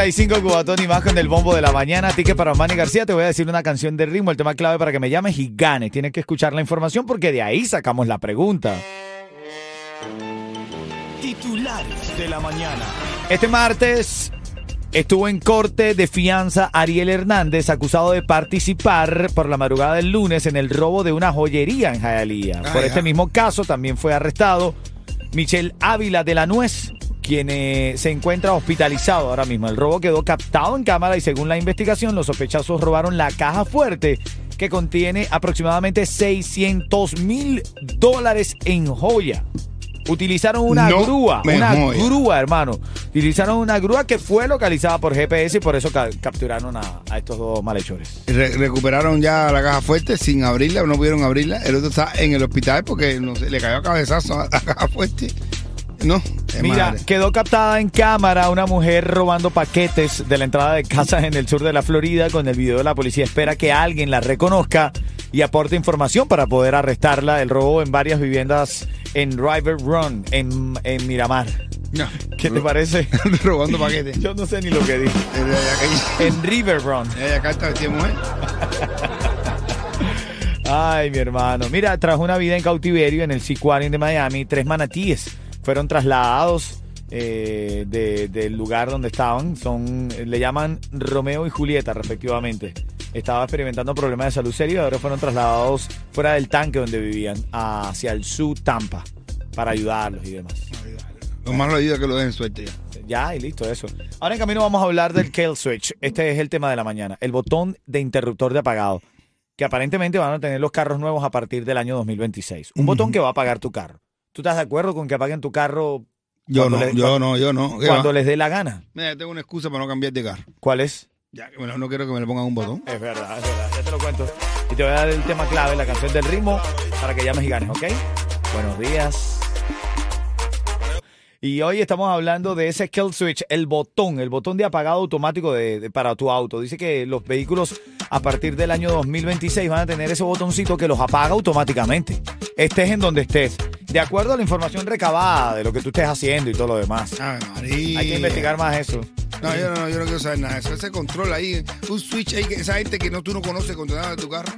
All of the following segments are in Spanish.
9.35 Cubatón y más con el bombo de la mañana. Ticket para Manny García. Te voy a decir una canción de ritmo, el tema clave para que me llames y ganes. Tienes que escuchar la información porque de ahí sacamos la pregunta. Titulares de la mañana. Este martes estuvo en corte de fianza Ariel Hernández, acusado de participar por la madrugada del lunes en el robo de una joyería en Jayalía. Ah, por este mismo caso también fue arrestado Michelle Ávila de la Nuez quien eh, se encuentra hospitalizado ahora mismo. El robo quedó captado en cámara y según la investigación, los sospechosos robaron la caja fuerte que contiene aproximadamente 600 mil dólares en joya. Utilizaron una No grúa, una grúa, hermano. Utilizaron una grúa que fue localizada por GPS y por eso ca- capturaron a, a estos dos malhechores. Re- recuperaron ya la caja fuerte sin abrirla, no pudieron abrirla. El otro está en el hospital porque no sé, le cayó a cabezazo a la caja fuerte. No, Mira, madre. quedó captada en cámara una mujer robando paquetes de la entrada de casas en el sur de la Florida. Con el video la policía espera que alguien la reconozca y aporte información para poder arrestarla. El robo en varias viviendas en River Run, en, en Miramar. No. ¿Qué te parece? Robando paquetes. Yo no sé ni lo que dije. En River Run. Acá está vestida de mujer. Ay, mi hermano. Mira, tras una vida en cautiverio en el Seaquarium de Miami, tres manatíes fueron trasladados eh, de- del lugar donde estaban. Son, le llaman Romeo y Julieta, respectivamente. Estaba experimentando problemas de salud serios y ahora fueron trasladados fuera del tanque donde vivían, hacia el sur Tampa, para ayudarlos y demás. Lo más lo ayuda que lo dejen suerte ya. Ya, y listo, eso. Ahora en camino vamos a hablar del kill switch. Este es el tema de la mañana. El botón de interruptor de apagado. Que aparentemente van a tener los carros nuevos a partir del año 2026. Un botón que va a apagar tu carro. ¿Tú estás de acuerdo con que apaguen tu carro Yo no, yo cuando- no, yo no. ¿Qué cuando va? les dé la gana? Mira, tengo una excusa para no cambiar de carro. ¿Cuál es? Ya lo- no quiero que me le pongan un botón. Es verdad, es verdad. Ya te lo cuento. Y te voy a dar el tema clave, la canción del ritmo, para que llames y ganes, ¿ok? Buenos días. Y hoy estamos hablando de ese kill switch, el botón, el botón de apagado automático de, de- para tu auto. Dice que los vehículos a partir del año 2026 van a tener ese botoncito que los apaga automáticamente. Estés en donde estés. De acuerdo a la información recabada de lo que tú estés haciendo y todo lo demás. Ay, María. Hay que investigar más eso. No, yo no, yo no quiero saber nada de eso. Ese control ahí, un switch ahí, esa gente que no tú no conoces controlar de tu carro.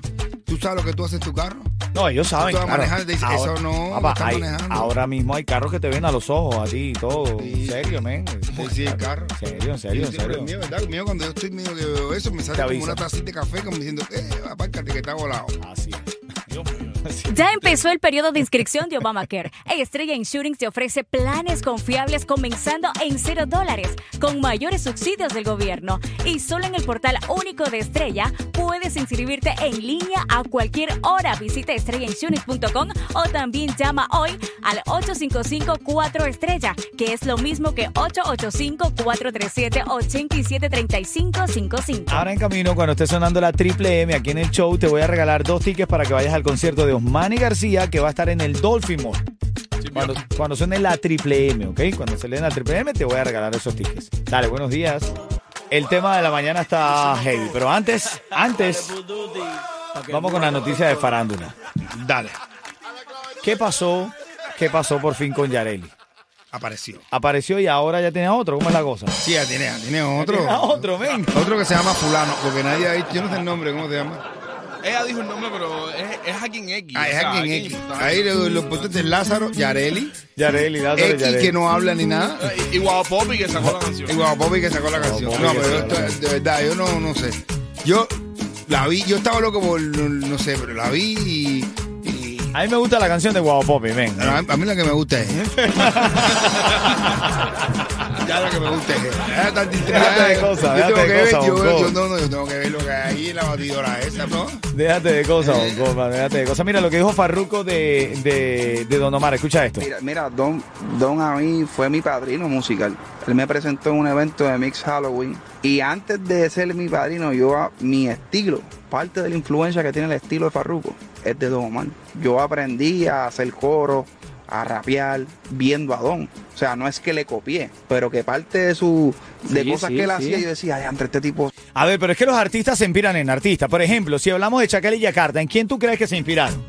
¿Tú sabes lo que tú haces en tu carro? No, ellos saben. Tú vas claro. manejando y dices, eso no, papá, estás hay- manejando. ahora mismo hay carros que te ven a los ojos, a ti y todo. Sí. En serio, men. Sí, sí, el carro. En serio, en serio, en serio. mío, ¿verdad? Mío, cuando yo estoy mío que veo eso, me sale como una tacita de café como diciendo, eh, apártate que está volado. Así es. Ya empezó el periodo de inscripción de Obamacare. Estrella Insurance te ofrece planes confiables comenzando en cero dólares, con mayores subsidios del gobierno. Y solo en el portal único de Estrella puedes inscribirte en línea a cualquier hora. Visita estrellainsurance.com o también llama hoy al 855-4 Estrella, que es lo mismo que 885-437-873555. Ahora en camino, cuando esté sonando la triple M aquí en el show, te voy a regalar dos tickets para que vayas al concierto de Osmani García, que va a estar en el Dolphin Mall. Cuando, cuando suene la triple M, ¿ok? Cuando se le den la triple M, te voy a regalar esos tickets. Dale, buenos días. el tema de la mañana está heavy. Pero antes, antes, vamos con la noticia de farándula. Dale. ¿Qué pasó? ¿Qué pasó por fin con Yareli? Apareció. Apareció y ahora ya tiene otro. ¿Cómo es la cosa? Sí, ya tiene, ya tiene otro. Tiene otro, ven. Otro que se llama Fulano, porque nadie ha dicho, yo no sé el nombre, ¿cómo se llama? Ella dijo el nombre, pero es, es Hacking X. Ah, o es sea, X. importante. Ahí lo, lo puestos de Lázaro, Yareli, Yareli, Lázaro X Yareli. que no habla ni nada. Eh, Y Guapo Popi que sacó la canción. Y Guapo Popi que sacó la canción. No, que pero sacó la esto, de verdad, yo no, no sé. Yo la vi, yo estaba loco por, no sé, pero la vi y... A mí me gusta la canción de Guau Popi, ven. a, a mí la que me gusta es... ya la que me gusta es... tan Déjate de cosas, yo déjate tengo de que ver, cosas, yo, yo- no, no, yo tengo que ver lo que hay ahí en la batidora esa, ¿no? Déjate de cosas, Bonco, déjate de cosas. Mira lo que dijo Farruko de, de, de Don Omar. Escucha esto. Mira, mira, Don, Don a mí fue mi padrino musical. Él me presentó en un evento de Mix Halloween. Y antes de ser mi padrino, yo a- mi estilo, parte de la influencia que tiene el estilo de Farruko, es de Don Omar. Yo aprendí a hacer coro, a rapear, viendo a Don. O sea, no es que le copié, pero que parte de su de Sí, cosas sí, que él sí. hacía, yo decía, ay, entre este tipo A ver, pero es que los artistas se inspiran en artistas. Por ejemplo, si hablamos de Chacal y Yakarta, ¿en quién tú crees que se inspiraron?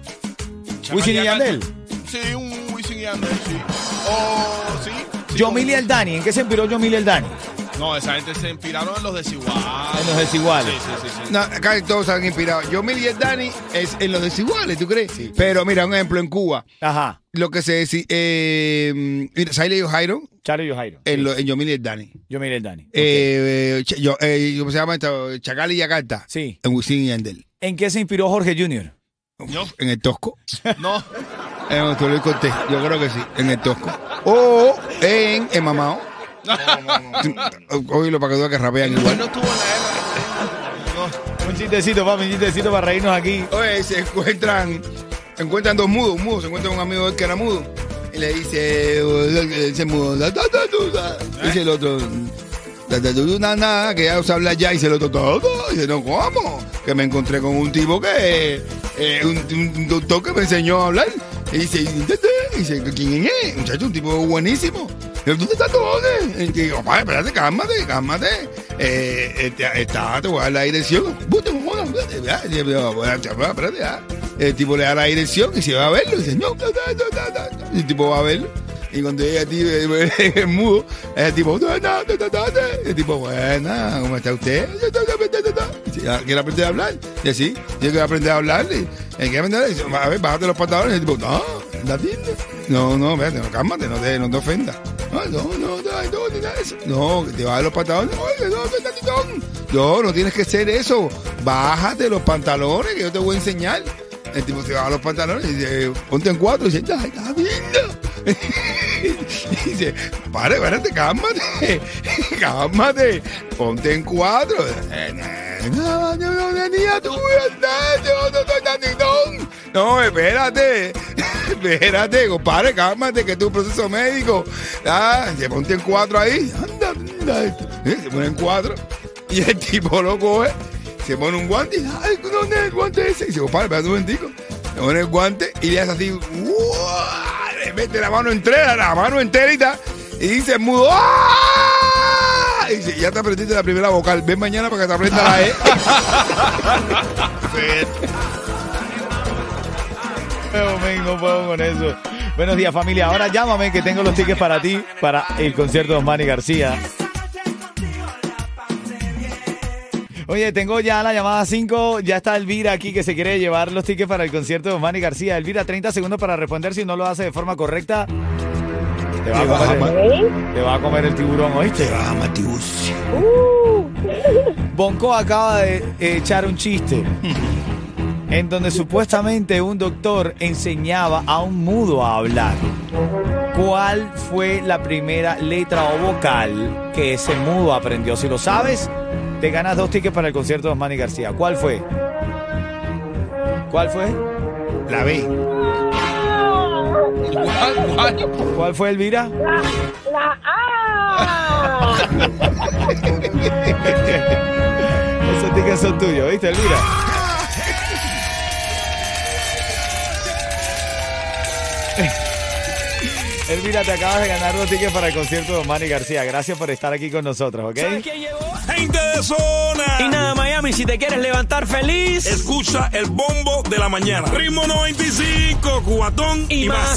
Wisin y. Yandel. Sí, un Wisin y Yandel, sí. O sí. sí, Yomil y como- el Dani. ¿En qué se inspiró Yomil y el Dani? No, esa gente se inspiraron en los desiguales. En los desiguales. Sí, sí, sí. sí. No, acá todos se han inspirado. Yo, Mil y el Dani es en los desiguales, ¿tú crees? Pero mira, un ejemplo en Cuba, Ajá. lo que se decía, eh, mira, Siley y Jairo Charo y Jairo. en, lo, en Yomil y el Dani. Yomil y el Dani. Eh, yo, eh, ¿Cómo se llama esto? Chacal y Yakarta. Sí. En Wisin y Yandel. ¿En qué se inspiró Jorge Jr.? No. En el Tosco. No. En Luis Cortés. Yo creo que sí. En el Tosco. O en el Mamao. Oílo para que veas que rapean igual. no estuvo en la guerra. Un chistecito, papi, un chistecito para reírnos aquí. Oye, se encuentran, encuentran dos mudos, un mudo, se encuentra un amigo de que era mudo. Y le dice, eh, dice mudo, "Da, da, da, da, da". dice el otro, "Da, da, da, da, da", que ya no sabe hablar ya, y dice el otro, todo. Dice, no, ¿cómo? Que me encontré con un tipo que, eh, un, doctor que me enseñó a hablar. Y dice. Y dice, ¿quién es? Muchacho, un tipo buenísimo. Yo, ¿dónde estás dónde? Y digo, "Papá, espérate, cálmate, cálmate. Eh, está, te voy a dar la dirección. Vete, mamá, vete, ya". Y yo, "Bueno, chaval, espérate, ya". El tipo le da la dirección y se va a verlo. Y dice, no, da, da, da". Y el tipo va a verlo. Y cuando llega el mudo, el tipo, el tipo, buena, ¿cómo está usted? "Ah, ¿Quiere aprender a hablar? Y así, tiene que aprender a hablar. Y, ¿Hay que aprender? Y dice, a ver, bájate los pantalones. Y el tipo, no. No, no, espérate, no, cálmate, no te, no te ofendas. No, no, no, no, no. No, te los pantalones. Oye, no, no, no, no, no, no tienes que hacer eso. Bájate los pantalones que yo te voy a enseñar. El tipo se baja los pantalones y dice, ponte en cuatro. Y dice, ya, está bien. Y dice, pare, espérate, cálmate. Cálmate. Ponte en cuatro. Eh, No, no, no, no, niña, tú, no, no, no, no, no, espérate. Espérate, compadre, cálmate, que es un proceso médico. Ah, se ponte en cuatro ahí. Anda, anda. Eh, Se pone en cuatro. Y el tipo lo coge, se pone un guante y ay, ¿dónde es el guante ese? Y dice, compadre, espérate un momentico. Se pone el guante y le hace así, ¡uah! le mete la mano entera, la mano enterita, y dice, mudo, ¡ah! Y dice, ya te aprendiste la primera vocal, ven mañana para que te aprenda la E. No, puedo con eso. Buenos días, familia. Ahora llámame que tengo los tickets para ti, para el concierto de Osmani García. Oye, tengo ya la llamada 5. Ya está Elvira aquí que se quiere llevar los tickets para el concierto de Osmani García. Elvira, 30 segundos para responder. Si no lo hace de forma correcta, te va a comer el, te va a comer el tiburón, ¿oíste? Bonco acaba de echar un chiste en donde supuestamente un doctor enseñaba a un mudo a hablar. ¿Cuál fue la primera letra o vocal que ese mudo aprendió? Si lo sabes, te ganas dos tickets para el concierto de Osmani García. ¿Cuál fue? ¿Cuál fue? La B. ¿Cuál, cuál? ¿Cuál fue, Elvira? La A. Esos tickets son tuyos, ¿viste, Elvira? Elvira, te acabas de ganar dos tickets para el concierto de Osmani García. Gracias por estar aquí con nosotros, ¿ok? ¿Sabes quién llegó? gente de zona. Y nada, Miami, si te quieres levantar feliz. Escucha el bombo de la mañana. Ritmo 95, cubatón y, Y más. más.